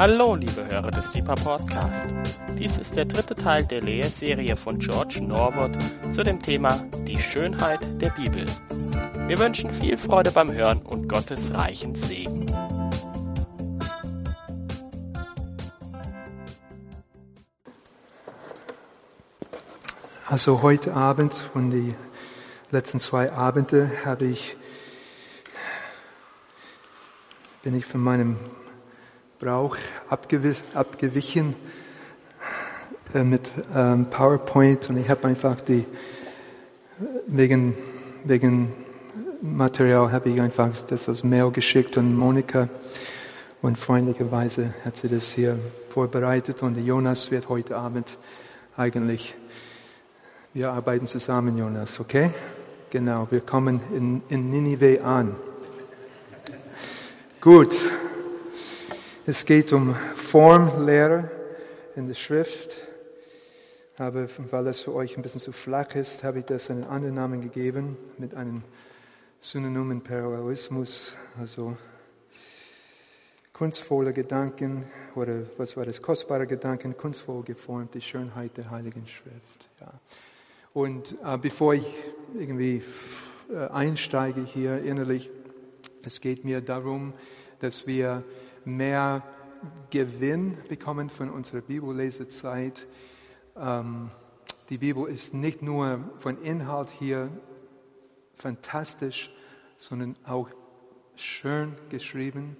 Hallo, liebe Hörer des Deeper Podcast. Dies ist der dritte Teil der Lehrserie von George Norwood zu dem Thema Die Schönheit der Bibel. Wir wünschen viel Freude beim Hören und Gottes reichen Segen. Also heute Abend von den letzten zwei Abende habe ich, bin ich von meinem Brauch abgewichen äh, mit ähm, PowerPoint und ich habe einfach die, wegen, wegen Material habe ich einfach das als Mail geschickt und Monika und freundlicherweise hat sie das hier vorbereitet und Jonas wird heute Abend eigentlich wir arbeiten zusammen, Jonas, okay? Genau, wir kommen in, in Ninive an. Gut. Es geht um Formlehre in der Schrift. Aber weil das für euch ein bisschen zu flach ist, habe ich das einen anderen Namen gegeben mit einem Synonymen Parallelismus, also kunstvolle Gedanken oder was war das, kostbare Gedanken, kunstvoll geformt, die Schönheit der Heiligen Schrift. Ja. Und äh, bevor ich irgendwie äh, einsteige hier innerlich, es geht mir darum, dass wir mehr Gewinn bekommen von unserer Bibellesezeit. Ähm, die Bibel ist nicht nur von Inhalt hier fantastisch, sondern auch schön geschrieben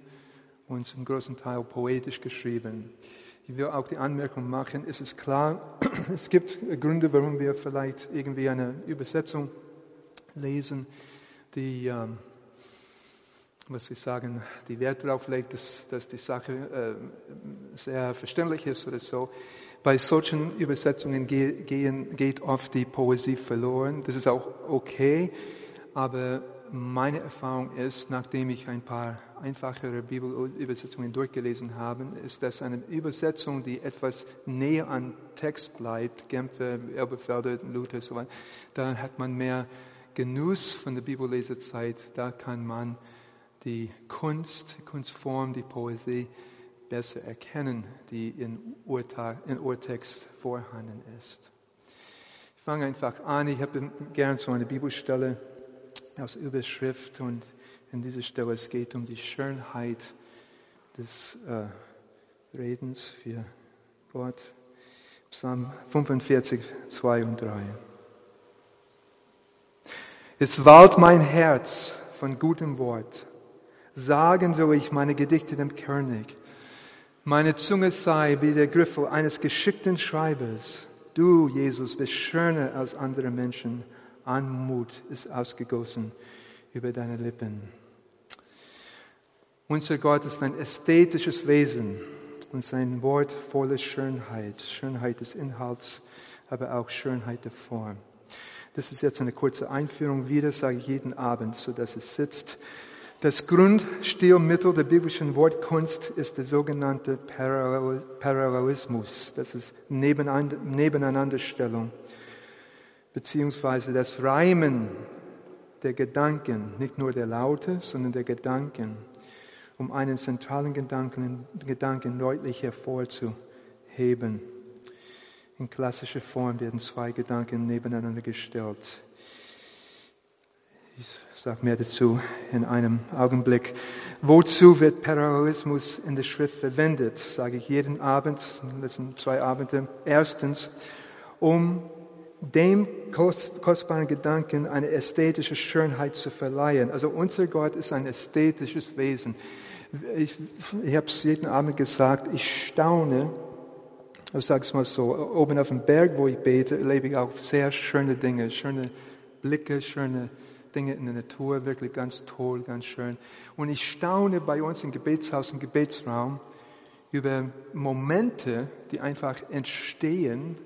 und zum großen Teil poetisch geschrieben. Ich will auch die Anmerkung machen, es ist klar, es gibt Gründe, warum wir vielleicht irgendwie eine Übersetzung lesen, die, ähm, was Sie sagen, die Wert darauf legt, dass, dass die Sache äh, sehr verständlich ist oder so. Bei solchen Übersetzungen gehen, geht oft die Poesie verloren. Das ist auch okay, aber meine Erfahrung ist, nachdem ich ein paar einfachere Bibelübersetzungen durchgelesen habe, ist das eine Übersetzung, die etwas näher an Text bleibt, Genfer, Elberfelder, Luther, so weiter. Da hat man mehr Genuss von der Bibellesezeit. Da kann man die Kunst, Kunstform, die Poesie besser erkennen, die in, Urteil, in Urtext vorhanden ist. Ich fange einfach an. Ich habe gern so eine Bibelstelle als Überschrift und in dieser Stelle es geht um die Schönheit des äh, Redens für Gott. Psalm 45, 2 und 3. Es wallt mein Herz von gutem Wort. Sagen will ich meine Gedichte dem König. Meine Zunge sei wie der Griffel eines geschickten Schreibers. Du, Jesus, bist schöner als andere Menschen Anmut ist ausgegossen über deine Lippen. Unser Gott ist ein ästhetisches Wesen und sein Wort voller Schönheit, Schönheit des Inhalts, aber auch Schönheit der Form. Das ist jetzt eine kurze Einführung. Wieder sage ich jeden Abend, so dass es sitzt. Das Grundstilmittel der biblischen Wortkunst ist der sogenannte Parallelismus. Das ist Nebeneinanderstellung beziehungsweise das Reimen der Gedanken, nicht nur der Laute, sondern der Gedanken, um einen zentralen Gedanken, Gedanken deutlich hervorzuheben. In klassischer Form werden zwei Gedanken nebeneinander gestellt. Ich sage mehr dazu in einem Augenblick. Wozu wird Parallelismus in der Schrift verwendet? Sage ich jeden Abend, in letzten zwei Abenden. Erstens, um dem kostbaren Gedanken eine ästhetische Schönheit zu verleihen. Also unser Gott ist ein ästhetisches Wesen. Ich, ich habe es jeden Abend gesagt, ich staune, ich sage es mal so, oben auf dem Berg, wo ich bete, erlebe ich auch sehr schöne Dinge, schöne Blicke, schöne Dinge in der Natur, wirklich ganz toll, ganz schön. Und ich staune bei uns im Gebetshaus, im Gebetsraum, über Momente, die einfach entstehen,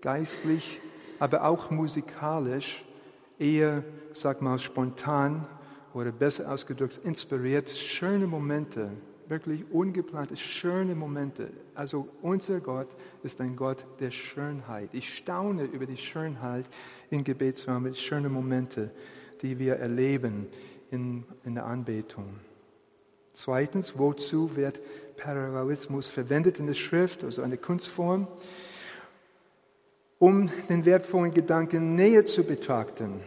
geistlich, aber auch musikalisch eher, sag mal, spontan oder besser ausgedrückt, inspiriert, schöne Momente, wirklich ungeplante, schöne Momente. Also unser Gott ist ein Gott der Schönheit. Ich staune über die Schönheit im Gebetsraum, mit schönen Momente, die wir erleben in, in der Anbetung. Zweitens, wozu wird Parallelismus verwendet in der Schrift, also eine Kunstform? Um den wertvollen Gedanken näher zu betrachten.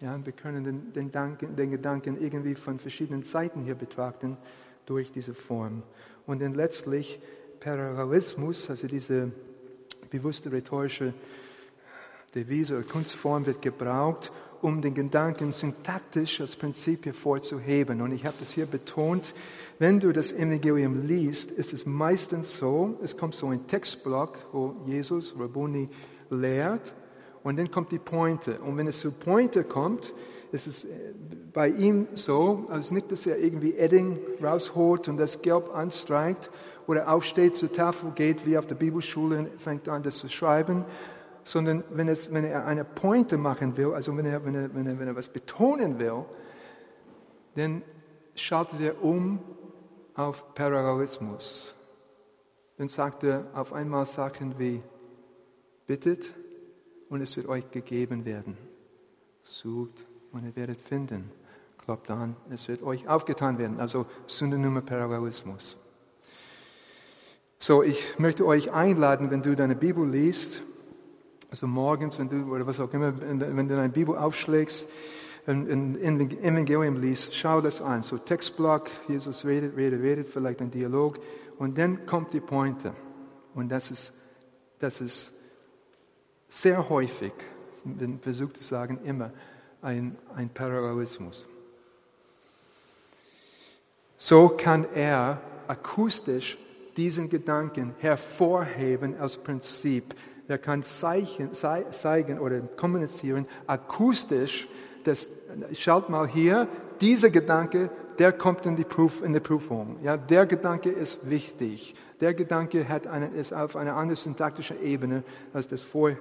Ja, wir können den, den, Danken, den Gedanken irgendwie von verschiedenen Seiten hier betrachten durch diese Form. Und dann letztlich Parallelismus, also diese bewusste rhetorische Devise oder Kunstform wird gebraucht, um den Gedanken syntaktisch als Prinzip hervorzuheben. Und ich habe das hier betont, wenn du das Evangelium liest, ist es meistens so, es kommt so ein Textblock, wo Jesus, Rabboni, lehrt und dann kommt die Pointe. Und wenn es zu Pointe kommt, ist es bei ihm so, also nicht, dass er irgendwie Edding rausholt und das Gelb anstreicht oder aufsteht, zur Tafel geht, wie auf der Bibelschule und fängt an, das zu schreiben, sondern wenn, es, wenn er eine Pointe machen will, also wenn er, wenn, er, wenn, er, wenn er was betonen will, dann schaltet er um auf Parallelismus. Dann sagt er auf einmal Sachen wie, bittet und es wird euch gegeben werden. Sucht und ihr werdet finden. Klopft an, es wird euch aufgetan werden. Also Synonyme Parallelismus. So, ich möchte euch einladen, wenn du deine Bibel liest, also morgens, wenn du, oder was auch immer, wenn du deine Bibel aufschlägst, in, in, in Evangelium liest, schau das an. So Textblock, Jesus redet, redet, redet, vielleicht ein Dialog. Und dann kommt die Pointe. Und das ist, das ist sehr häufig, wenn versucht zu sagen, immer ein, ein Parallelismus. So kann er akustisch diesen Gedanken hervorheben als Prinzip der kann zeigen, zeigen oder kommunizieren akustisch, dass, schaut mal hier, dieser Gedanke, der kommt in die, Prüf, in die Prüfung. Ja, der Gedanke ist wichtig. Der Gedanke hat eine, ist auf einer anderen syntaktischen Ebene als das vor,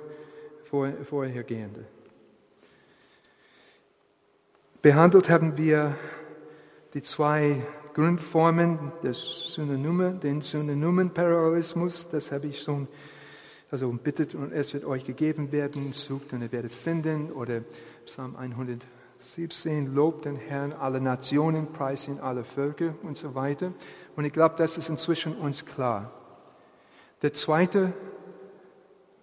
vor, vorhergehende. Behandelt haben wir die zwei Grundformen des Synonyme, den Synonymenparallelismus, das habe ich schon also bittet und es wird euch gegeben werden, sucht und ihr werdet finden. Oder Psalm 117, lobt den Herrn alle Nationen, preist ihn alle Völker und so weiter. Und ich glaube, das ist inzwischen uns klar. Der zweite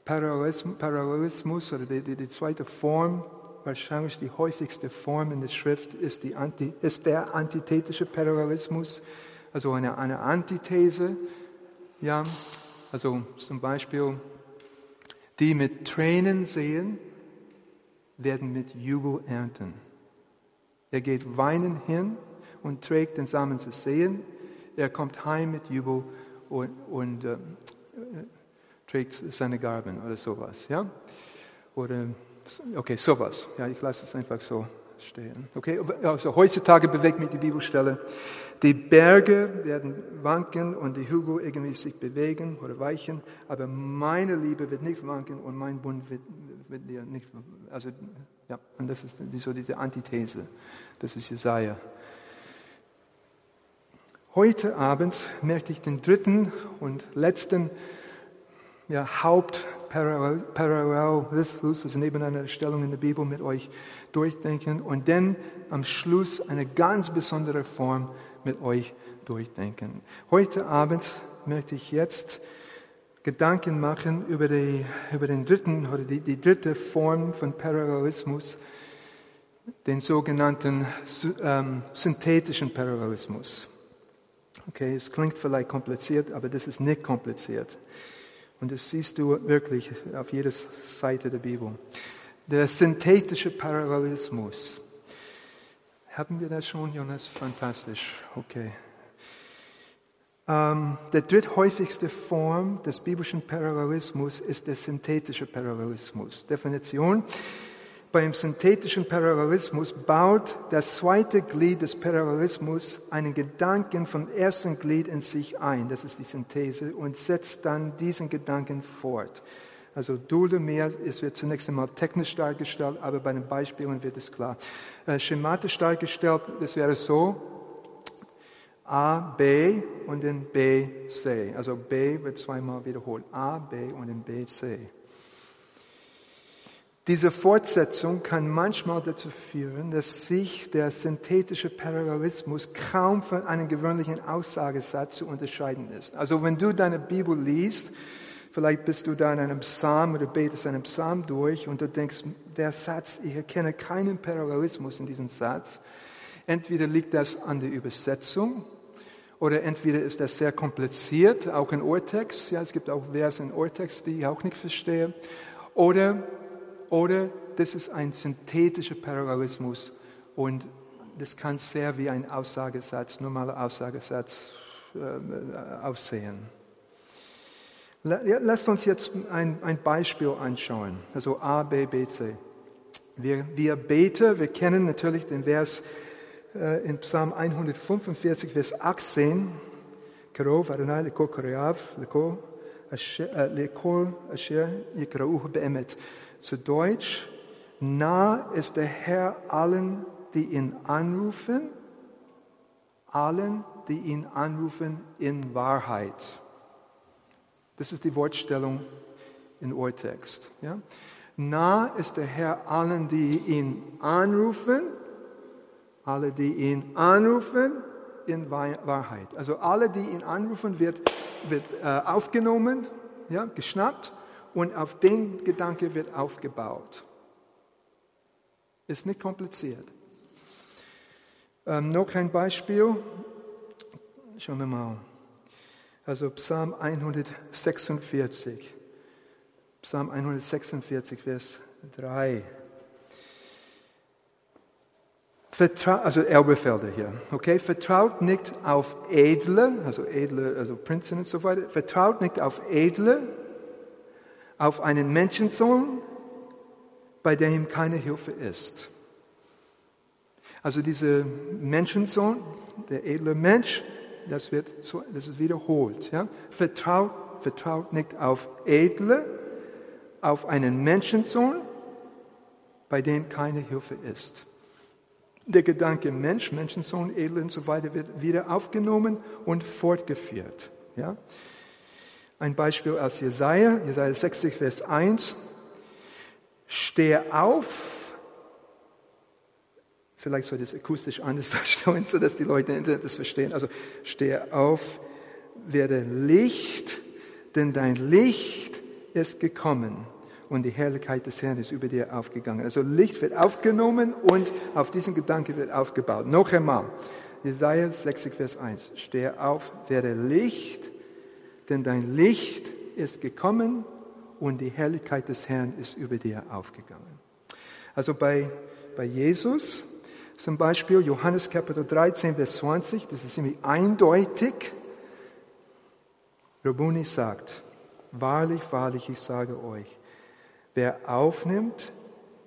Parallelismus oder die, die, die zweite Form, wahrscheinlich die häufigste Form in der Schrift, ist, die Anti, ist der antithetische Parallelismus, also eine, eine Antithese. Ja, also zum Beispiel die mit Tränen sehen, werden mit Jubel ernten. Er geht weinend hin und trägt den Samen zu sehen. Er kommt heim mit Jubel und, und äh, trägt seine Garben oder sowas. Ja? Oder, okay, sowas. Ja, ich lasse es einfach so stehen. Okay, also heutzutage bewegt mich die Bibelstelle. Die Berge werden wanken und die Hügel irgendwie sich bewegen oder weichen, aber meine Liebe wird nicht wanken und mein Bund wird, wird dir nicht, also, ja, und das ist so diese Antithese. Das ist Jesaja. Heute Abend möchte ich den dritten und letzten ja, Haupt Parallelismus, also nebeneinander Stellung in der Bibel mit euch durchdenken und dann am Schluss eine ganz besondere Form mit euch durchdenken. Heute Abend möchte ich jetzt Gedanken machen über, die, über den dritten oder die, die dritte Form von Parallelismus, den sogenannten ähm, synthetischen Parallelismus. Okay, es klingt vielleicht kompliziert, aber das ist nicht kompliziert. Und das siehst du wirklich auf jeder Seite der Bibel. Der synthetische Parallelismus. Haben wir das schon, Jonas? Fantastisch. Okay. Ähm, der dritthäufigste Form des biblischen Parallelismus ist der synthetische Parallelismus. Definition. Beim synthetischen Parallelismus baut das zweite Glied des Parallelismus einen Gedanken vom ersten Glied in sich ein, das ist die Synthese, und setzt dann diesen Gedanken fort. Also Dulde mehr, es wird zunächst einmal technisch dargestellt, aber bei den Beispielen wird es klar. Äh, schematisch dargestellt, das wäre so, A, B und dann B, C. Also B wird zweimal wiederholt. A, B und dann B, C. Diese Fortsetzung kann manchmal dazu führen, dass sich der synthetische Parallelismus kaum von einem gewöhnlichen Aussagesatz zu unterscheiden ist. Also wenn du deine Bibel liest, vielleicht bist du da in einem Psalm oder betest einen Psalm durch und du denkst, der Satz, ich erkenne keinen Parallelismus in diesem Satz. Entweder liegt das an der Übersetzung oder entweder ist das sehr kompliziert, auch in Urtext. Ja, es gibt auch Verse in Urtext, die ich auch nicht verstehe. Oder oder das ist ein synthetischer Parallelismus und das kann sehr wie ein Aussagesatz, normaler Aussagesatz äh, aussehen. Lasst uns jetzt ein, ein Beispiel anschauen, also A, B, B, C. Wir, wir beten, wir kennen natürlich den Vers äh, in Psalm 145, Vers 18. Karov Adonai leko koreav leko asher yikrauhu be'emet. Zu Deutsch, nah ist der Herr allen, die ihn anrufen, allen, die ihn anrufen in Wahrheit. Das ist die Wortstellung im Urtext. Ja? Nah ist der Herr allen, die ihn anrufen, alle, die ihn anrufen in Wahrheit. Also alle, die ihn anrufen, wird, wird äh, aufgenommen, ja, geschnappt und auf den Gedanke wird aufgebaut. Ist nicht kompliziert. Ähm, noch ein Beispiel. Schauen wir mal. Also Psalm 146. Psalm 146, Vers 3. Vertraut, also Elberfelder hier, okay? Vertraut nicht auf Edle, also Edle, also Prinzen und so weiter. Vertraut nicht auf Edle, auf einen Menschensohn, bei dem keine Hilfe ist. Also dieser Menschensohn, der edle Mensch, das wird das ist wiederholt. Ja? Vertraut, vertraut nicht auf edle, auf einen Menschensohn, bei dem keine Hilfe ist. Der Gedanke Mensch, Menschensohn, edle und so weiter wird wieder aufgenommen und fortgeführt. Ja? Ein Beispiel aus Jesaja, Jesaja 60, Vers 1. Steh auf. Vielleicht soll das akustisch anders darstellen, sodass die Leute im Internet das verstehen. Also, steh auf, werde Licht, denn dein Licht ist gekommen und die Herrlichkeit des Herrn ist über dir aufgegangen. Also Licht wird aufgenommen und auf diesen Gedanke wird aufgebaut. Noch einmal, Jesaja 60, Vers 1. Steh auf, werde Licht, denn dein Licht ist gekommen und die Herrlichkeit des Herrn ist über dir aufgegangen. Also bei, bei Jesus zum Beispiel Johannes Kapitel 13, Vers 20, das ist ziemlich eindeutig. Rabuni sagt, wahrlich, wahrlich, ich sage euch, wer aufnimmt,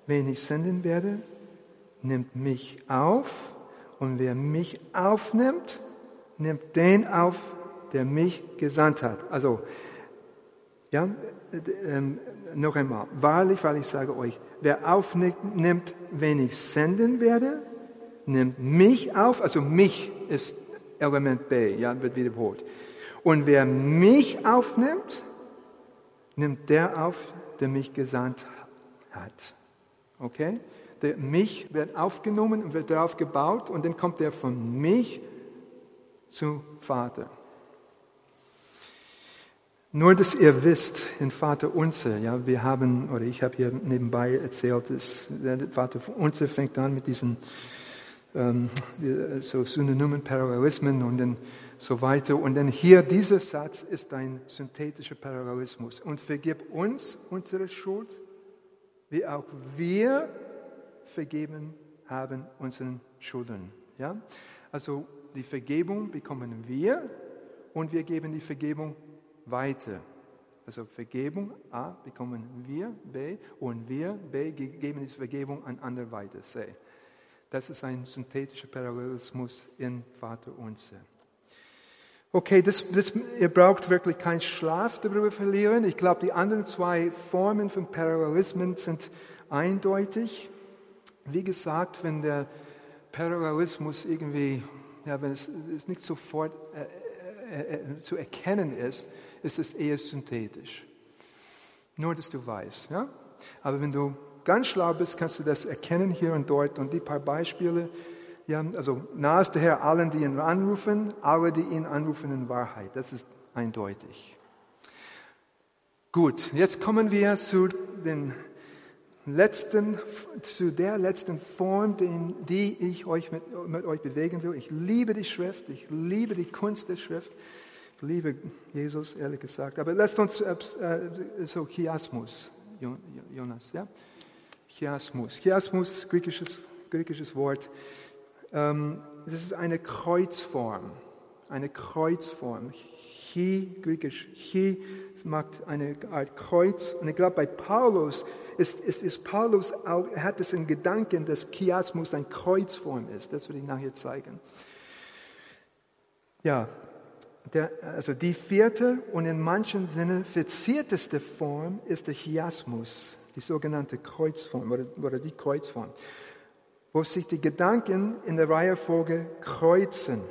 wen ich senden werde, nimmt mich auf und wer mich aufnimmt, nimmt den auf, der mich gesandt hat. Also, ja, ähm, noch einmal, wahrlich, weil ich sage euch, wer aufnimmt, wenn ich senden werde, nimmt mich auf, also mich ist Element B, ja, wird wiederholt. Und wer mich aufnimmt, nimmt der auf, der mich gesandt hat. Okay? Der mich wird aufgenommen und wird darauf gebaut und dann kommt er von mich zu Vater. Nur, dass ihr wisst, in Vater Unser, ja, wir haben, oder ich habe hier nebenbei erzählt, dass Vater Unser fängt an mit diesen ähm, so Synonymen, Parallelismen und dann so weiter. Und dann hier, dieser Satz ist ein synthetischer Parallelismus. Und vergib uns unsere Schuld, wie auch wir vergeben haben unseren Schulden. Ja? Also die Vergebung bekommen wir und wir geben die Vergebung weiter. Also Vergebung, A, bekommen wir, B, und wir, B, geben diese Vergebung an andere weiter, C. Das ist ein synthetischer Parallelismus in Vater Unser. Okay, das, das, ihr braucht wirklich keinen Schlaf darüber verlieren. Ich glaube, die anderen zwei Formen von Parallelismen sind eindeutig. Wie gesagt, wenn der Parallelismus irgendwie, ja, wenn es, es nicht sofort äh, äh, äh, zu erkennen ist, ist es eher synthetisch. Nur, dass du weißt. Ja? Aber wenn du ganz schlau bist, kannst du das erkennen hier und dort. Und die paar Beispiele, ja, also nahe ist der Herr allen, die ihn anrufen, alle, die ihn anrufen in Wahrheit. Das ist eindeutig. Gut, jetzt kommen wir zu den letzten, zu der letzten Form, die ich euch mit, mit euch bewegen will. Ich liebe die Schrift, ich liebe die Kunst der Schrift, liebe Jesus, ehrlich gesagt. Aber lasst uns äh, so Chiasmus, Jonas, ja? Chiasmus. Chiasmus, griechisches, griechisches Wort. Ähm, das ist eine Kreuzform, eine Kreuzform. Chi, griechisch Chi, macht eine Art Kreuz. Und ich glaube, bei Paulus ist, ist, ist Paulus auch, er hat es in Gedanken, dass Chiasmus eine Kreuzform ist. Das will ich nachher zeigen. Ja, der, also die vierte und in manchen Sinne verzierteste Form ist der Chiasmus, die sogenannte Kreuzform oder, oder die Kreuzform, wo sich die Gedanken in der Reihenfolge kreuzen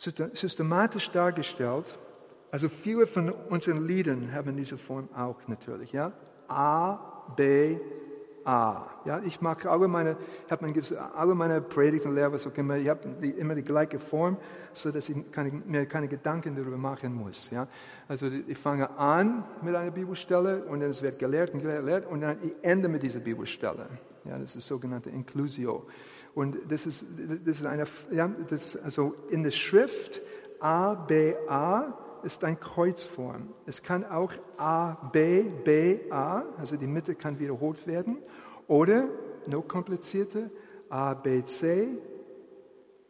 systematisch dargestellt. Also viele von unseren Liedern haben diese Form auch natürlich. Ja? A, B, A. Ja, ich mag alle meine, ich habe alle meine Predigten so immer, ich habe die, immer die gleiche Form, so dass ich keine, mir keine Gedanken darüber machen muss. Ja, also ich fange an mit einer Bibelstelle und dann es wird gelehrt und gelehrt und dann ich ende mit dieser Bibelstelle. Ja, das ist sogenannte Inclusio. Und das ist, das ist eine, ja, das, also in der Schrift A, B, A ist eine Kreuzform. Es kann auch A, B, B, A, also die Mitte kann wiederholt werden. Oder, noch komplizierter, A, B, C,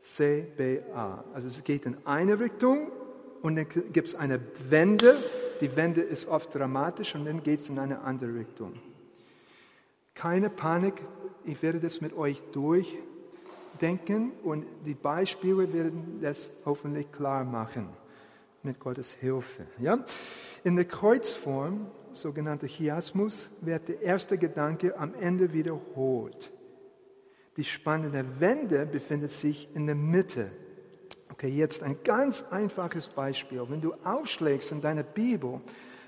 C, B, A. Also es geht in eine Richtung und dann gibt es eine Wende. Die Wende ist oft dramatisch und dann geht es in eine andere Richtung. Keine Panik, ich werde das mit euch durch denken und die Beispiele werden das hoffentlich klar machen mit Gottes Hilfe. Ja? In der Kreuzform, sogenannte Chiasmus, wird der erste Gedanke am Ende wiederholt. Die spannende Wende befindet sich in der Mitte. Okay, jetzt ein ganz einfaches Beispiel. Wenn du aufschlägst in deiner Bibel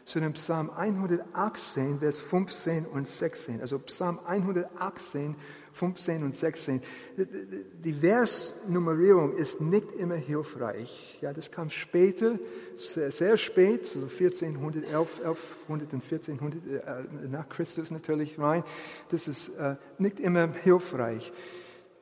zu dem Psalm 118, Vers 15 und 16, also Psalm 118, 15 und 16. Die Versnummerierung ist nicht immer hilfreich. Ja, das kam später, sehr, sehr spät, so 1400, 11, 1100 und 1400 äh, nach Christus natürlich rein. Das ist äh, nicht immer hilfreich.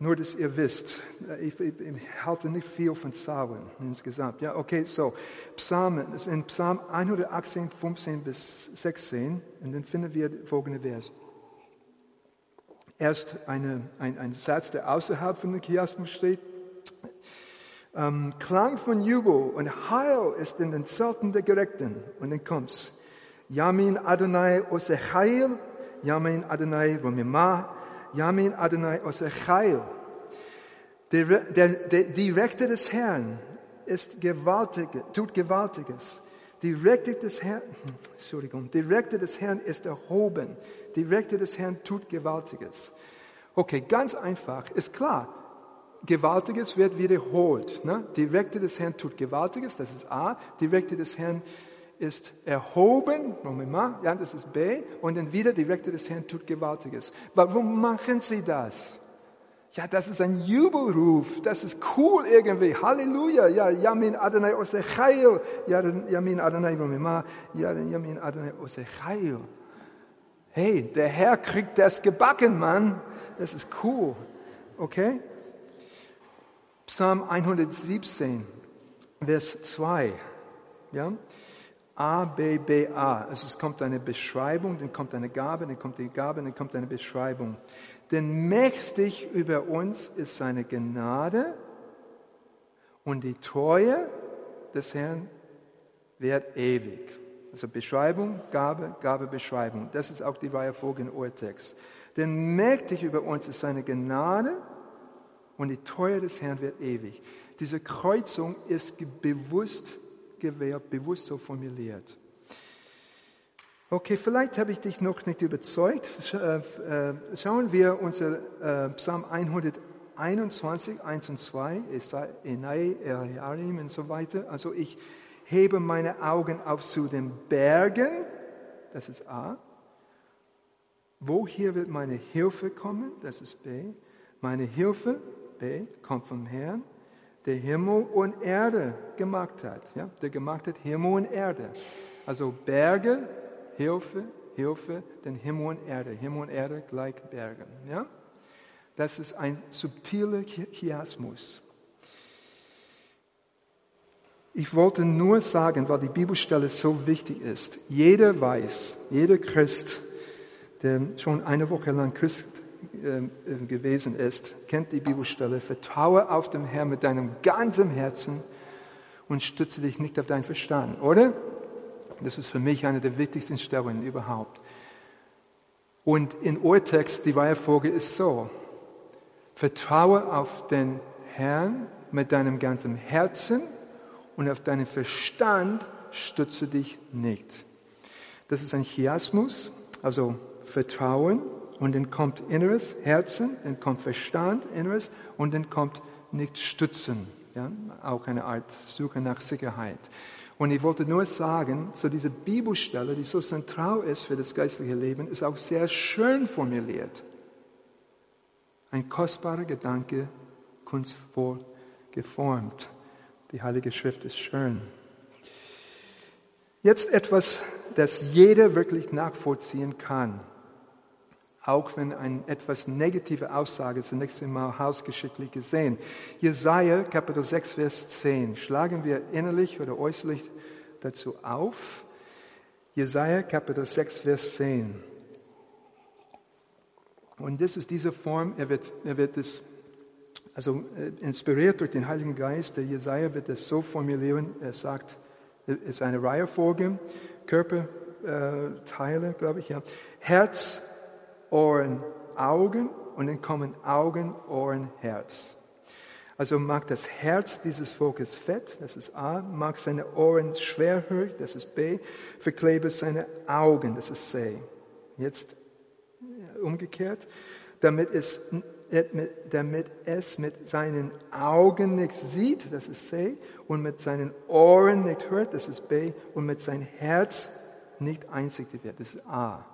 Nur, dass ihr wisst, äh, ich, ich, ich, halte nicht viel von Zahlen insgesamt. Ja, okay, so, Psalmen, in Psalm 118, 15 bis 16, und dann finden wir folgende Vers erst eine, ein, ein Satz, der außerhalb von dem Chiasmus steht. Ähm, Klang von Jubel und Heil ist in den Zelten der Gerechten. Und dann kommt's. Yamin Adonai Osechail, Yamin Adonai Romima, Yamin Adonai Osechail. Der, der, der, die Rechte des Herrn ist gewaltig, tut Gewaltiges. Die Rechte des Herrn, Entschuldigung, die Rechte des Herrn ist erhoben die Rechte des Herrn tut Gewaltiges. Okay, ganz einfach, ist klar. Gewaltiges wird wiederholt. Ne? Die Rechte des Herrn tut Gewaltiges, das ist A. Die Rechte des Herrn ist erhoben, ja, das ist B. Und dann wieder die Rechte des Herrn tut Gewaltiges. Warum machen sie das? Ja, das ist ein Jubelruf, das ist cool irgendwie. Halleluja, ja, Yamin Adonai Osechayo, ja, Yamin Adonai Vomima, ja, Yamin Adonai Osechayo. Hey, der Herr kriegt das gebacken, Mann. Das ist cool. Okay? Psalm 117, Vers 2. Ja? A, B, B, A. Also es kommt eine Beschreibung, dann kommt eine Gabe, dann kommt die Gabe, dann kommt eine Beschreibung. Denn mächtig über uns ist seine Gnade und die Treue des Herrn wird ewig. Also Beschreibung, Gabe, Gabe, Beschreibung. Das ist auch die Reihenfolge im Urtext. Denn mächtig über uns ist seine Gnade und die Treue des Herrn wird ewig. Diese Kreuzung ist bewusst gewährt, bewusst so formuliert. Okay, vielleicht habe ich dich noch nicht überzeugt. Äh, äh, schauen wir unser äh, Psalm 121, 1 und 2, Enai, Eriarim und so weiter. Also ich hebe meine Augen auf zu den Bergen, das ist A, woher wird meine Hilfe kommen? Das ist B. Meine Hilfe, B, kommt vom Herrn, der Himmel und Erde gemacht hat. Ja? Der gemacht hat Himmel und Erde. Also Berge, Hilfe, Hilfe, den Himmel und Erde. Himmel und Erde gleich Berge. Ja? Das ist ein subtiler Chiasmus. Ich wollte nur sagen, weil die Bibelstelle so wichtig ist. Jeder weiß, jeder Christ, der schon eine Woche lang Christ äh, gewesen ist, kennt die Bibelstelle. Vertraue auf den Herrn mit deinem ganzen Herzen und stütze dich nicht auf deinen Verstand, oder? Das ist für mich eine der wichtigsten Stellen überhaupt. Und in Urtext, die Weihefolge ist so. Vertraue auf den Herrn mit deinem ganzen Herzen und auf deinen Verstand stütze dich nicht. Das ist ein Chiasmus, also Vertrauen und dann kommt Inneres, Herzen, dann kommt Verstand, Inneres und dann kommt nicht Stützen, ja? auch eine Art Suche nach Sicherheit. Und ich wollte nur sagen, so diese Bibelstelle, die so zentral ist für das geistliche Leben, ist auch sehr schön formuliert. Ein kostbarer Gedanke, kunstvoll geformt. Die Heilige Schrift ist schön. Jetzt etwas, das jeder wirklich nachvollziehen kann. Auch wenn eine etwas negative Aussage zunächst einmal hausgeschicklich gesehen. Jesaja, Kapitel 6, Vers 10. Schlagen wir innerlich oder äußerlich dazu auf. Jesaja, Kapitel 6, Vers 10. Und das ist diese Form, er wird, er wird es also äh, inspiriert durch den Heiligen Geist, der Jesaja wird es so formulieren, er sagt, es ist eine Reihenfolge, Körperteile, äh, glaube ich, ja. Herz, Ohren, Augen und dann kommen Augen, Ohren, Herz. Also mag das Herz dieses Volkes fett, das ist A, mag seine Ohren schwerhörig, das ist B, verklebe seine Augen, das ist C. Jetzt äh, umgekehrt, damit es damit es mit seinen Augen nicht sieht, das ist C, und mit seinen Ohren nicht hört, das ist B, und mit seinem Herz nicht einsichtig wird, das ist A.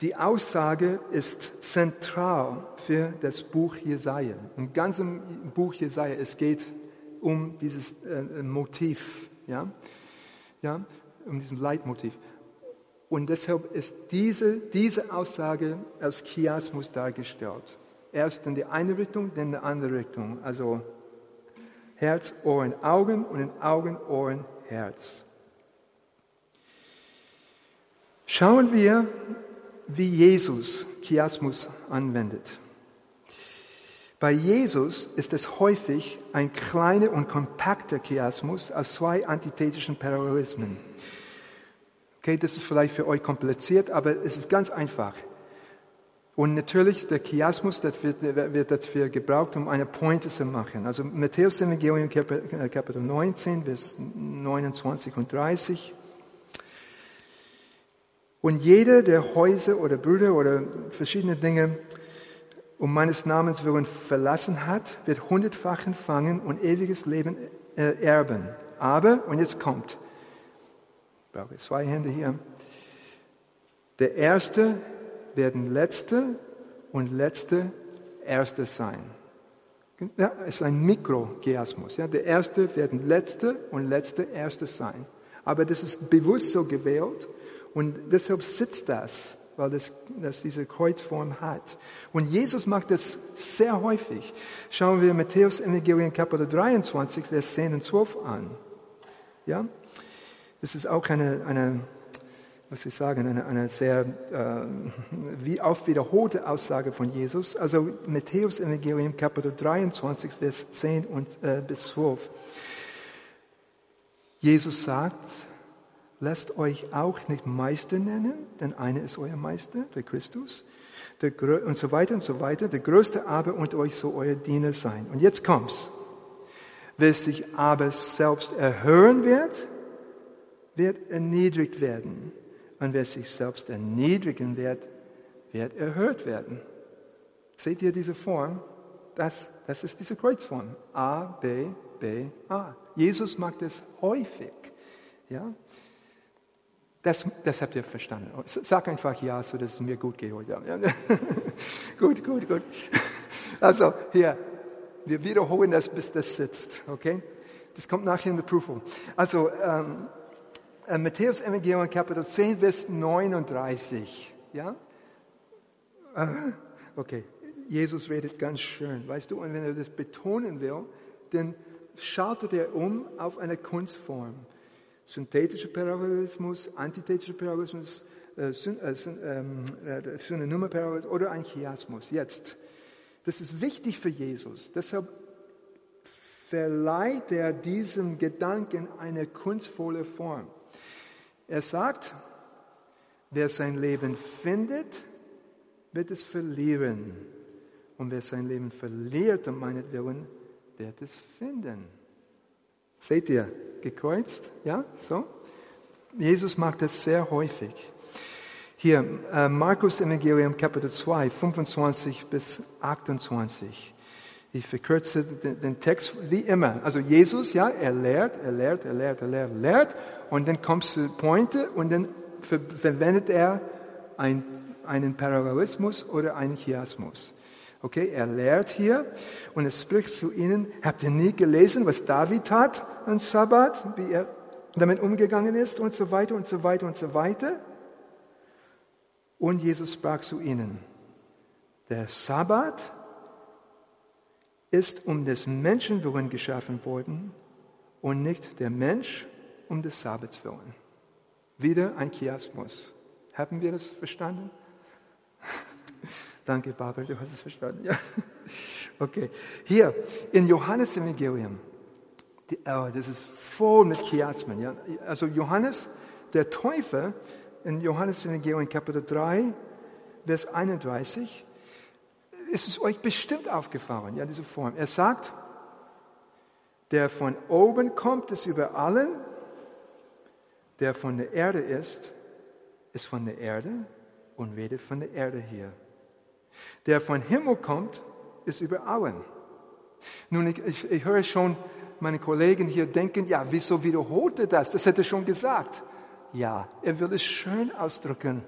Die Aussage ist zentral für das Buch Jesaja. Im ganzen Buch Jesaja, es geht um dieses äh, Motiv, ja, ja, um diesen Leitmotiv. Und deshalb ist diese, diese Aussage als Chiasmus dargestellt. Erst in die eine Richtung, dann in die andere Richtung. Also Herz, Ohren, Augen und in Augen, Ohren, Herz. Schauen wir, wie Jesus Chiasmus anwendet. Bei Jesus ist es häufig ein kleiner und kompakter Chiasmus aus zwei antithetischen Parallelismen. Okay, das ist vielleicht für euch kompliziert, aber es ist ganz einfach. Und natürlich, der Chiasmus, das wird, wird dafür gebraucht, um eine Pointe zu machen. Also Matthäus Evangelium Kapitel 19, Vers 29 und 30. Und jeder, der Häuser oder Brüder oder verschiedene Dinge um meines Namens willen verlassen hat, wird hundertfach empfangen und ewiges Leben äh, erben. Aber, und jetzt kommt, brauche zwei Hände hier. Der Erste werden Letzte und Letzte Erste sein. Ja, es ist ein Mikrochiasmus. Ja. Der Erste werden Letzte und Letzte Erste sein. Aber das ist bewusst so gewählt und deshalb sitzt das, weil das, das diese Kreuzform hat. Und Jesus macht das sehr häufig. Schauen wir Matthäus Evangelium Kapitel 23, Vers 10 und 12 an. Ja? Das ist auch eine, eine was ich sagen, eine, eine sehr äh, wie oft wiederholte Aussage von Jesus. Also Matthäus Evangelium Kapitel 23, Vers 10 und, äh, bis 12. Jesus sagt, lasst euch auch nicht Meister nennen, denn einer ist euer Meister, der Christus. Der, und so weiter und so weiter. Der Größte aber unter euch soll euer Diener sein. Und jetzt kommt's. Wer sich aber selbst erhören wird, wird erniedrigt werden. Und wer sich selbst erniedrigen wird, wird erhört werden. Seht ihr diese Form? Das, das ist diese Kreuzform. A, B, B, A. Jesus macht es häufig. Ja? Das, das habt ihr verstanden. Sag einfach ja, so dass es mir gut geht heute. gut, gut, gut. Also hier, wir wiederholen das, bis das sitzt. Okay? Das kommt nachher in der Prüfung. Also ähm, äh, Matthäus Evangelium Kapitel 10, Vers 39. Ja? Äh, okay. Jesus redet ganz schön, weißt du, und wenn er das betonen will, dann schaltet er um auf eine Kunstform. Synthetischer Parallelismus, antithetischer Parallelismus, äh, äh, ähm, äh, Synonyme-Parallelismus oder ein Chiasmus. Jetzt, das ist wichtig für Jesus. Deshalb verleiht er diesem Gedanken eine kunstvolle Form. Er sagt, wer sein Leben findet, wird es verlieren. Und wer sein Leben verliert um meinetwillen, wird es finden. Seht ihr, gekreuzt? Ja, so? Jesus macht das sehr häufig. Hier, äh, Markus Evangelium Kapitel 2, 25 bis 28. Ich verkürze den, Text wie immer. Also Jesus, ja, er lehrt, er lehrt, er lehrt, er lehrt, lehrt. Und dann kommt zur Pointe und dann ver verwendet er ein, einen Parallelismus oder einen Chiasmus. Okay, er lehrt hier und er spricht zu ihnen, habt ihr nie gelesen, was David tat am Sabbat, wie er damit umgegangen ist und so weiter und so weiter und so weiter. Und Jesus sprach zu ihnen, der Sabbat ist um des Menschen willen geschaffen worden und nicht der Mensch um des Sabbats willen. Wieder ein Chiasmus. Haben wir das verstanden? Danke, Barbara, du hast es verstanden. Ja. Okay. Hier in Johannes Evangelium, die, oh, das ist voll mit Chiasmen. Ja. Also Johannes, der Täufer, in Johannes Evangelium Kapitel 3, Vers 31, ist es euch bestimmt aufgefallen, ja, diese Form. Er sagt, der von oben kommt, ist über allen, der von der Erde ist, ist von der Erde und redet von der Erde hier. Der von Himmel kommt, ist über allen. Nun, ich, ich, ich höre schon meine Kollegen hier denken, ja, wieso wiederholt er das? Das hätte er schon gesagt. Ja, er will es schön ausdrücken.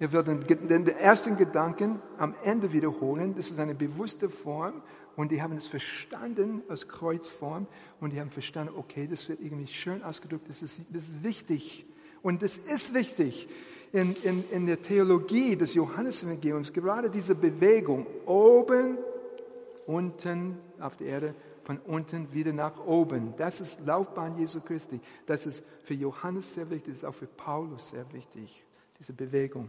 Er den, den ersten Gedanken am Ende wiederholen. Das ist eine bewusste Form. Und die haben es verstanden als Kreuzform. Und die haben verstanden, okay, das wird irgendwie schön ausgedrückt. Das ist, das ist wichtig. Und das ist wichtig in, in, in der Theologie des Johannesevangeliums gerade diese Bewegung oben, unten auf der Erde, von unten wieder nach oben. Das ist Laufbahn Jesu Christi. Das ist für Johannes sehr wichtig, das ist auch für Paulus sehr wichtig, diese Bewegung.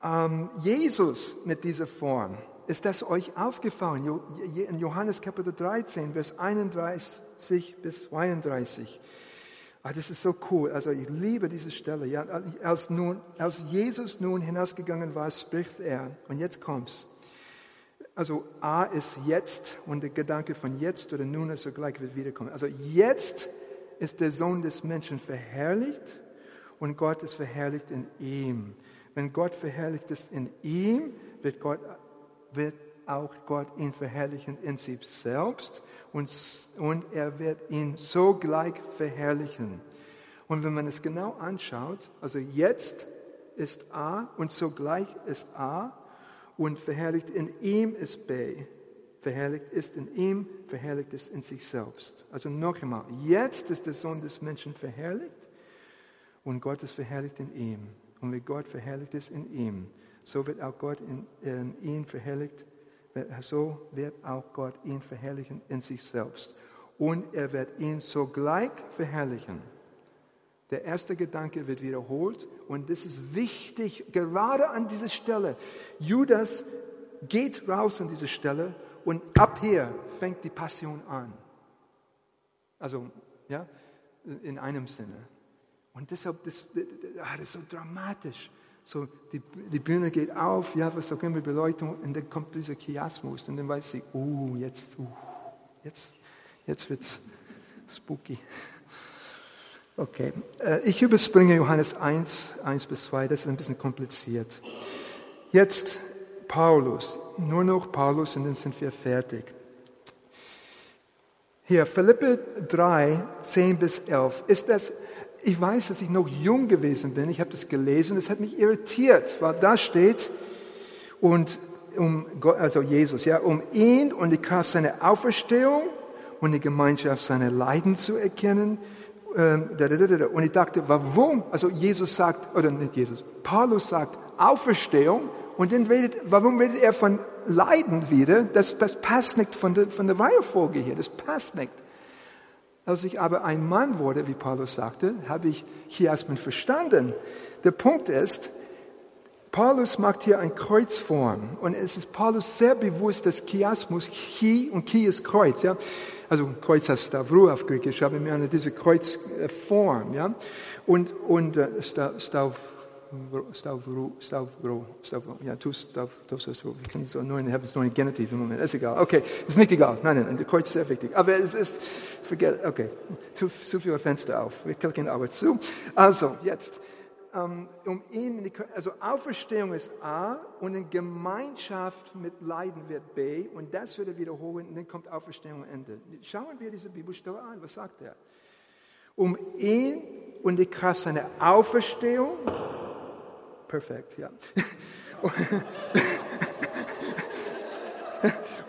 Ähm, Jesus mit dieser Form, ist das euch aufgefallen? In Johannes Kapitel 13, Vers 31 bis 32. Ah, das ist so cool. Also ich liebe diese Stelle. Ja, als, nun, als Jesus nun hinausgegangen war, spricht er. Und jetzt kommt's. Also A ist jetzt und der Gedanke von jetzt oder nun ist so gleich wird wiederkommen. Also jetzt ist der Sohn des Menschen verherrlicht und Gott ist verherrlicht in ihm. Wenn Gott verherrlicht ist in ihm, wird, Gott, wird auch Gott ihn verherrlichen in sich selbst und, und er wird ihn sogleich verherrlichen. Und wenn man es genau anschaut, also jetzt ist A und sogleich ist A und verherrlicht in ihm ist B. Verherrlicht ist in ihm, verherrlicht ist in sich selbst. Also noch einmal, jetzt ist der Sohn des Menschen verherrlicht und Gott ist verherrlicht in ihm. Und wie Gott verherrlicht ist in ihm, so wird auch Gott in, in ihn verherrlicht so wird auch Gott ihn verherrlichen in sich selbst. Und er wird ihn sogleich verherrlichen. Der erste Gedanke wird wiederholt und das ist wichtig, gerade an dieser Stelle. Judas geht raus an diese Stelle und ab hier fängt die Passion an. Also, ja, in einem Sinne. Und deshalb, das, das ist so dramatisch. So, die, die Bühne geht auf, ja, was auch immer, Beleuchtung, und dann kommt dieser Chiasmus, und dann weiß sie, oh, jetzt, uh, jetzt, jetzt wird's spooky. Okay, äh, ich überspringe Johannes 1, 1 bis 2, das ist ein bisschen kompliziert. Jetzt Paulus, nur noch Paulus und dann sind wir fertig. Hier, Philippe 3, 10 bis 11. Ist das, ich weiß, dass ich noch jung gewesen bin. Ich habe das gelesen, es hat mich irritiert, weil da steht, und um also Jesus, ja, um ihn und die Kraft seiner Auferstehung und die Gemeinschaft seiner Leiden zu erkennen. Ähm, und ich dachte, warum? Also Jesus sagt, oder nicht Jesus, Paulus sagt Auferstehung und dann redet, warum redet er von Leiden wieder? Das, das passt nicht von der, von der Reihenfolge hier, das passt nicht. Als ich aber ein Mann wurde, wie Paulus sagte, habe ich Chiasmen verstanden. Der Punkt ist, Paulus macht hier ein Kreuzform und es ist Paulus sehr bewusst, dass Chiasmus Chi und Chi ist Kreuz, ja. Also Kreuz heißt Stavru auf Griechisch, aber wir haben diese Kreuzform, ja. Und, und Stav, Stavro, Stavro, Stavro, ja, tu Stav, Stavro. Ich kann so nur, ich habe ein Genitiv im Moment. Ist egal. Okay, ist nicht egal. Nein, nein, der Kreuz ist sehr wichtig. Aber es ist, forget, okay, zu, zu viele Fenster auf. Wir klicken aber zu. Also, jetzt, ähm, um ihn, also Auferstehung ist A und in Gemeinschaft mit Leiden wird B und das wird er wiederholen und dann kommt Auferstehung am Ende. Schauen wir diese Bibelstelle an. Was sagt er? Um ihn und die Kraft seiner Auferstehung Perfekt, ja.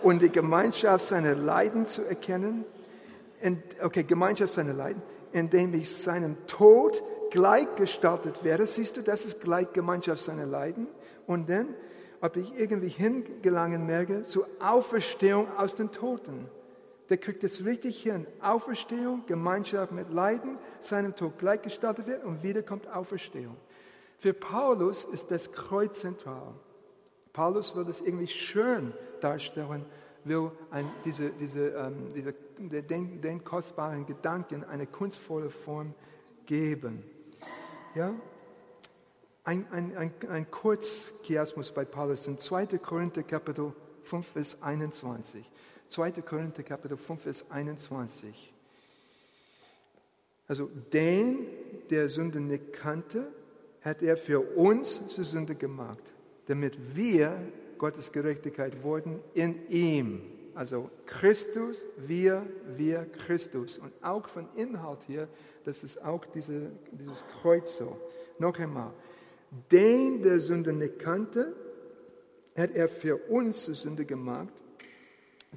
Und die Gemeinschaft seiner Leiden zu erkennen. Okay, Gemeinschaft seiner Leiden, indem ich seinem Tod gleichgestaltet werde. Siehst du, das ist gleich Gemeinschaft seiner Leiden. Und dann, ob ich irgendwie hingelangen merke, zur Auferstehung aus den Toten. Der kriegt es richtig hin. Auferstehung, Gemeinschaft mit Leiden, seinem Tod gleichgestaltet wird und wieder kommt Auferstehung. Für Paulus ist das Kreuz zentral. Paulus will das irgendwie schön darstellen, will ein, diese, diese, ähm, diese, den, den, kostbaren Gedanken eine kunstvolle Form geben. Ja? Ein, ein, ein, ein Kurzchiasmus bei Paulus in 2. Korinther Kapitel 5, Vers 21. 2. Korinther Kapitel 5, Vers 21. Also den, der Sünde nicht kannte, hat er für uns zur Sünde gemacht, damit wir Gottes Gerechtigkeit wurden in ihm. Also Christus, wir, wir, Christus. Und auch von Inhalt hier, das ist auch diese, dieses Kreuz so. Noch einmal, den der Sünde nicht kannte, hat er für uns zur Sünde gemacht,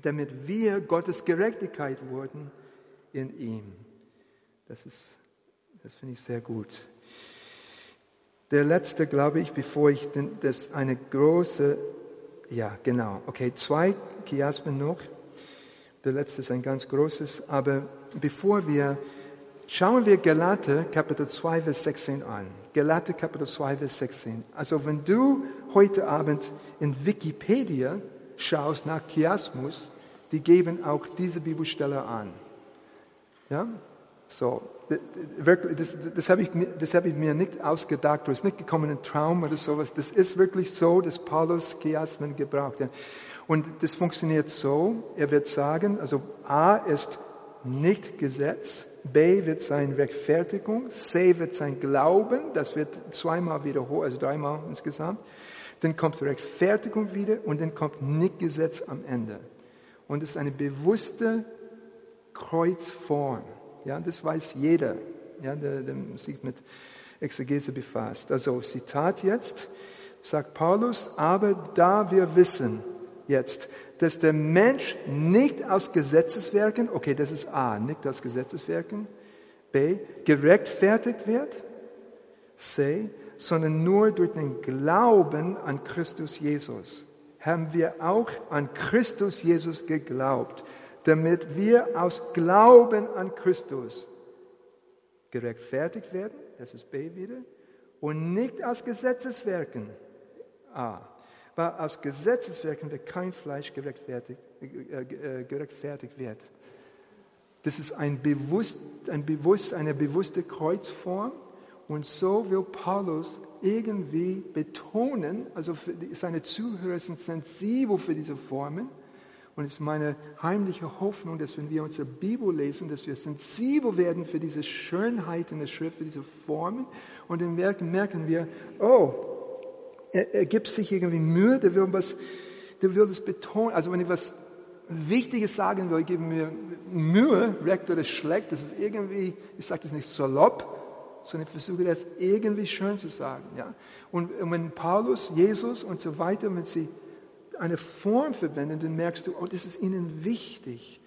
damit wir Gottes Gerechtigkeit wurden in ihm. Das das finde ich sehr gut. Der letzte, glaube ich, bevor ich das eine große, ja, genau, okay, zwei Chiasmen noch. Der letzte ist ein ganz großes, aber bevor wir, schauen wir Galate Kapitel 2, Vers 16 an. Galate Kapitel 2, Vers 16. Also wenn du heute Abend in Wikipedia schaust nach Chiasmus, die geben auch diese Bibelstelle an. Ja? So, wirklich, das, das habe ich, hab ich mir nicht ausgedacht, du bist nicht gekommen in Traum oder sowas. Das ist wirklich so, dass Paulus Chiasmen gebraucht. Ja. Und das funktioniert so, er wird sagen, also A ist nicht Gesetz, B wird sein Rechtfertigung, C wird sein Glauben, das wird zweimal wiederholt, also dreimal insgesamt. Dann kommt Rechtfertigung wieder und dann kommt nicht Gesetz am Ende. Und es ist eine bewusste Kreuzform. Ja, das weiß jeder, ja, der, der sich mit Exegese befasst. Also Zitat jetzt, sagt Paulus, aber da wir wissen jetzt, dass der Mensch nicht aus Gesetzeswerken, okay, das ist A, nicht aus Gesetzeswerken, B, gerechtfertigt wird, C, sondern nur durch den Glauben an Christus Jesus. Haben wir auch an Christus Jesus geglaubt damit wir aus Glauben an Christus gerechtfertigt werden, das ist B wieder, und nicht aus Gesetzeswerken. A. Weil aus Gesetzeswerken wird kein Fleisch gerechtfertigt, äh, äh, gerechtfertigt wird. Das ist ein bewusst, ein bewusst, eine bewusste Kreuzform. Und so will Paulus irgendwie betonen, also seine Zuhörer sind sensibel für diese Formen, und es ist meine heimliche Hoffnung, dass wenn wir unsere Bibel lesen, dass wir sensibel werden für diese Schönheit in der Schrift, für diese Formen. Und dann merken, merken wir, oh, er, er gibt sich irgendwie Mühe, der will was, der will das betonen. Also wenn ich was Wichtiges sagen will, gebe mir Mühe, recht oder schlecht, das ist irgendwie, ich sage das nicht salopp, sondern ich versuche das irgendwie schön zu sagen. Ja? Und wenn Paulus, Jesus und so weiter, wenn sie eine Form verwenden, dann merkst du, oh, das ist ihnen wichtig.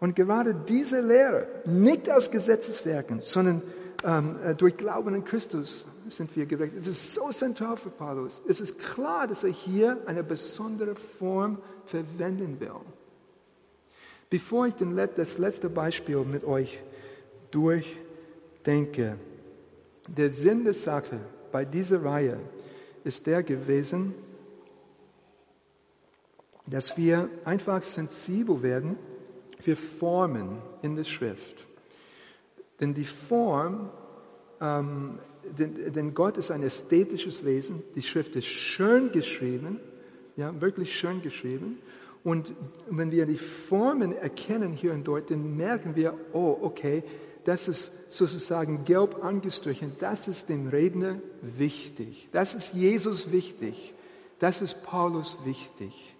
Und gerade diese Lehre, nicht aus Gesetzeswerken, sondern ähm, äh, durch Glauben in Christus sind wir gerecht. Es ist so zentral für Paulus. Es ist klar, dass er hier eine besondere Form verwenden will. Bevor ich das letzte Beispiel mit euch durchdenke, der Sinn der Sache bei dieser Reihe ist der gewesen, dass wir einfach sensibel werden für Formen in der Schrift. Denn die Form, ähm, denn, denn, Gott ist ein ästhetisches Wesen, die Schrift ist schön geschrieben, ja, wirklich schön geschrieben. Und wenn wir die Formen erkennen hier und dort, dann merken wir, oh, okay, das ist sozusagen gelb angestrichen, das ist dem Redner wichtig, das ist Jesus wichtig, das ist Paulus wichtig.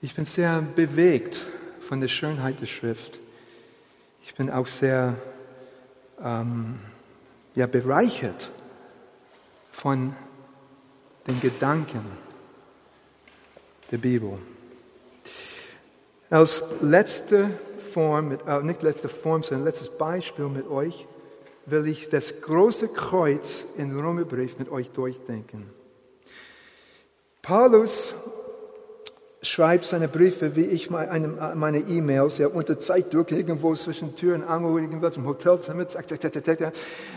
Ich bin sehr bewegt von der Schönheit der Schrift. Ich bin auch sehr ähm, ja, bereichert von den Gedanken der Bibel. Als letzte Form, mit, äh, nicht letzte Form, sondern letztes Beispiel mit euch, will ich das große Kreuz im Römerbrief mit euch durchdenken. Paulus schreibt seine Briefe wie ich meine E-Mails, ja, unter Zeitdruck irgendwo zwischen Tür und Angel, irgendwas im Hotelzimmer, zack, zack, zack, zack,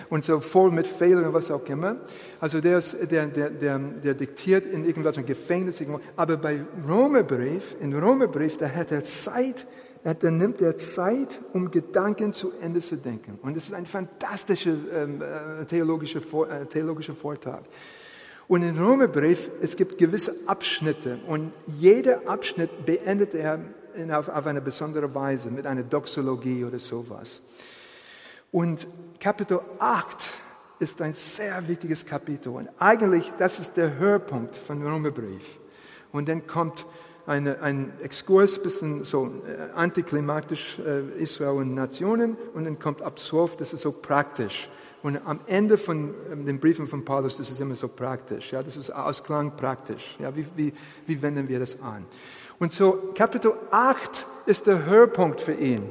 und so voll mit Fehlern und was auch immer. Also der, ist, der, der, der, der diktiert in irgendwelchen Gefängnis irgendwo. Aber bei Römerbrief, in Römerbrief, da hat er Zeit, da nimmt er Zeit, um Gedanken zu Ende zu denken. Und das ist ein fantastischer ähm, äh, theologischer, äh, theologischer Vortrag. Und im Römerbrief, es gibt gewisse Abschnitte und jeder Abschnitt beendet er auf, auf eine besondere Weise mit einer Doxologie oder sowas. Und Kapitel 8 ist ein sehr wichtiges Kapitel und eigentlich das ist der Höhepunkt von Römerbrief. Und dann kommt eine, ein Exkurs, bisschen so äh, antiklimaktisch äh, Israel und Nationen und dann kommt ab 12, das ist so praktisch. Und am Ende von ähm, den Briefen von Paulus, das ist immer so praktisch. Ja, das ist Ausklang praktisch. Ja, wie, wie, wie wenden wir das an? Und so Kapitel 8 ist der Höhepunkt für ihn.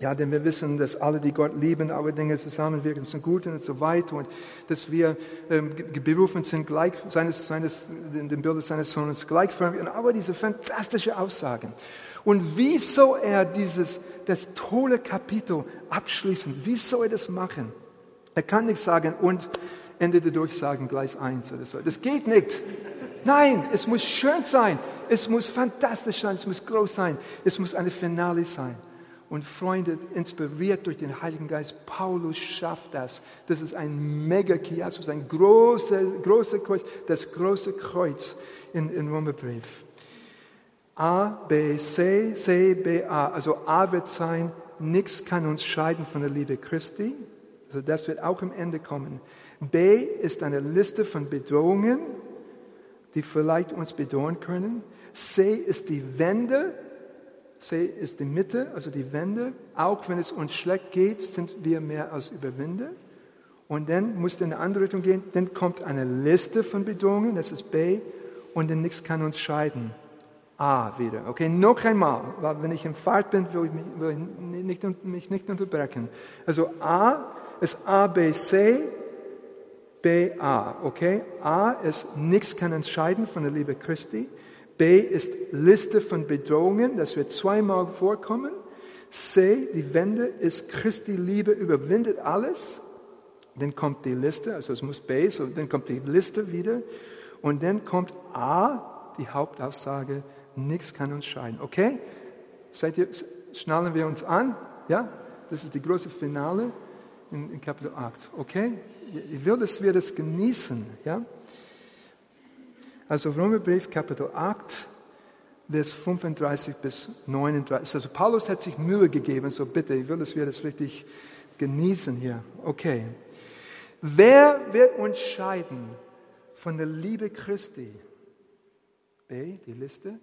Ja, denn wir wissen, dass alle, die Gott lieben, alle Dinge zusammenwirken zum Guten und so weiter und dass wir ähm, berufen sind, gleich seines, seines, dem Bild seines Sohnes gleichförmig und aber diese fantastische Aussagen. Und wie soll er dieses, das tolle Kapitel abschließen? Wie soll er das machen? Er kann nicht sagen, und Ende der Durchsagen Gleis 1 oder so. Das geht nicht. Nein, es muss schön sein. Es muss fantastisch sein. Es muss groß sein. Es muss eine Finale sein. Und Freunde, inspiriert durch den Heiligen Geist, Paulus schafft das. Das ist ein Mega-Chiasmus, ein großer, großer Kreuz, das große Kreuz in, in Römerbrief. A, B, C, C, B, A. Also A wird sein, nichts kann uns scheiden von der Liebe Christi. Also das wird auch am Ende kommen. B ist eine Liste von Bedrohungen, die vielleicht uns bedrohen können. C ist die Wende. C ist die Mitte, also die Wende. Auch wenn es uns schlecht geht, sind wir mehr als Überwinder. Und dann muss es in eine andere Richtung gehen. Dann kommt eine Liste von Bedrohungen, das ist B. Und dann nichts kann uns scheiden. A wieder. Okay, noch einmal, weil wenn ich im Fahrt bin, will ich mich, will ich nicht, mich nicht unterbrechen. Also A ist A, B, C, B, A. Okay? A ist nichts kann entscheiden von der Liebe Christi. B ist Liste von Bedrohungen, das wird zweimal vorkommen. C, die Wende, ist Christi Liebe überwindet alles. Dann kommt die Liste, also es muss B, so dann kommt die Liste wieder. Und dann kommt A, die Hauptaussage, nichts kann uns scheiden. Okay? Seid ihr, schnallen wir uns an? Ja? Das ist die große Finale in, in Kapitel 8. Okay? Ich will, dass wir das genießen. Ja? Also Römerbrief Kapitel 8, Vers 35 bis 39. Also Paulus hat sich Mühe gegeben, so bitte, ich will, dass wir das wirklich genießen hier. Okay. Wer wird uns scheiden von der Liebe Christi? B, die Liste.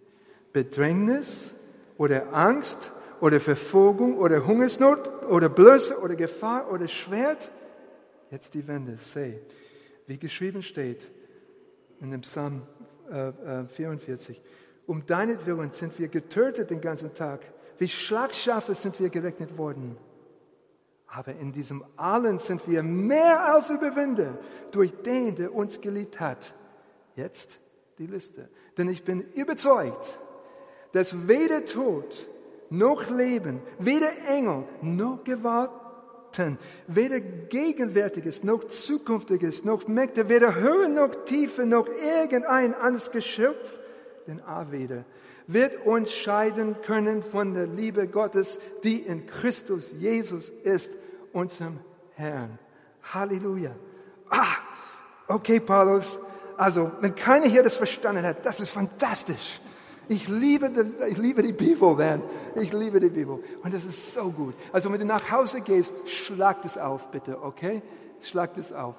Bedrängnis oder Angst oder Verfolgung oder Hungersnot oder Blöße oder Gefahr oder Schwert. Jetzt die Wende, seh, wie geschrieben steht in dem Psalm äh, 44. Äh, um deinetwillen sind wir getötet den ganzen Tag. Wie Schlagschafe sind wir gerechnet worden. Aber in diesem allen sind wir mehr als Überwinder durch den, der uns geliebt hat. Jetzt die Liste. Denn ich bin überzeugt, dass weder Tod noch Leben, weder Engel noch Gewalten, weder Gegenwärtiges noch Zukünftiges noch Mächte, weder Höhe noch Tiefe noch irgendein anderes Geschöpf, den A wieder, wird uns scheiden können von der Liebe Gottes, die in Christus Jesus ist, unserem Herrn. Halleluja. Ah, okay, Paulus. Also, wenn keiner hier das verstanden hat, das ist fantastisch. Ich liebe, die, ich liebe die Bibel, man. Ich liebe die Bibel. Und das ist so gut. Also, wenn du nach Hause gehst, schlag das auf, bitte, okay? Schlag das auf.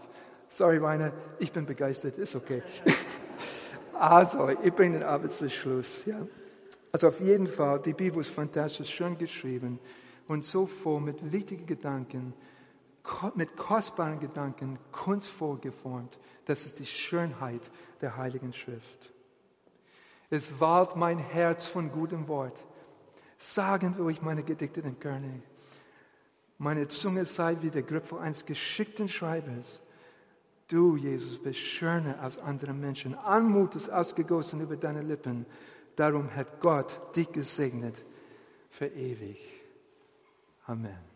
Sorry, Rainer, ich bin begeistert, ist okay. also, ich bringe den Abend zu Schluss, ja. Also, auf jeden Fall, die Bibel ist fantastisch, schön geschrieben und so voll mit wichtigen Gedanken, mit kostbaren Gedanken, kunstvoll geformt. Das ist die Schönheit der Heiligen Schrift. Es wahlt mein Herz von gutem Wort. Sagen will ich meine Gedichte den König. Meine Zunge sei wie der Griffel eines geschickten Schreibers. Du, Jesus, bist schöner als andere Menschen. Anmut ist ausgegossen über deine Lippen. Darum hat Gott dich gesegnet für ewig. Amen.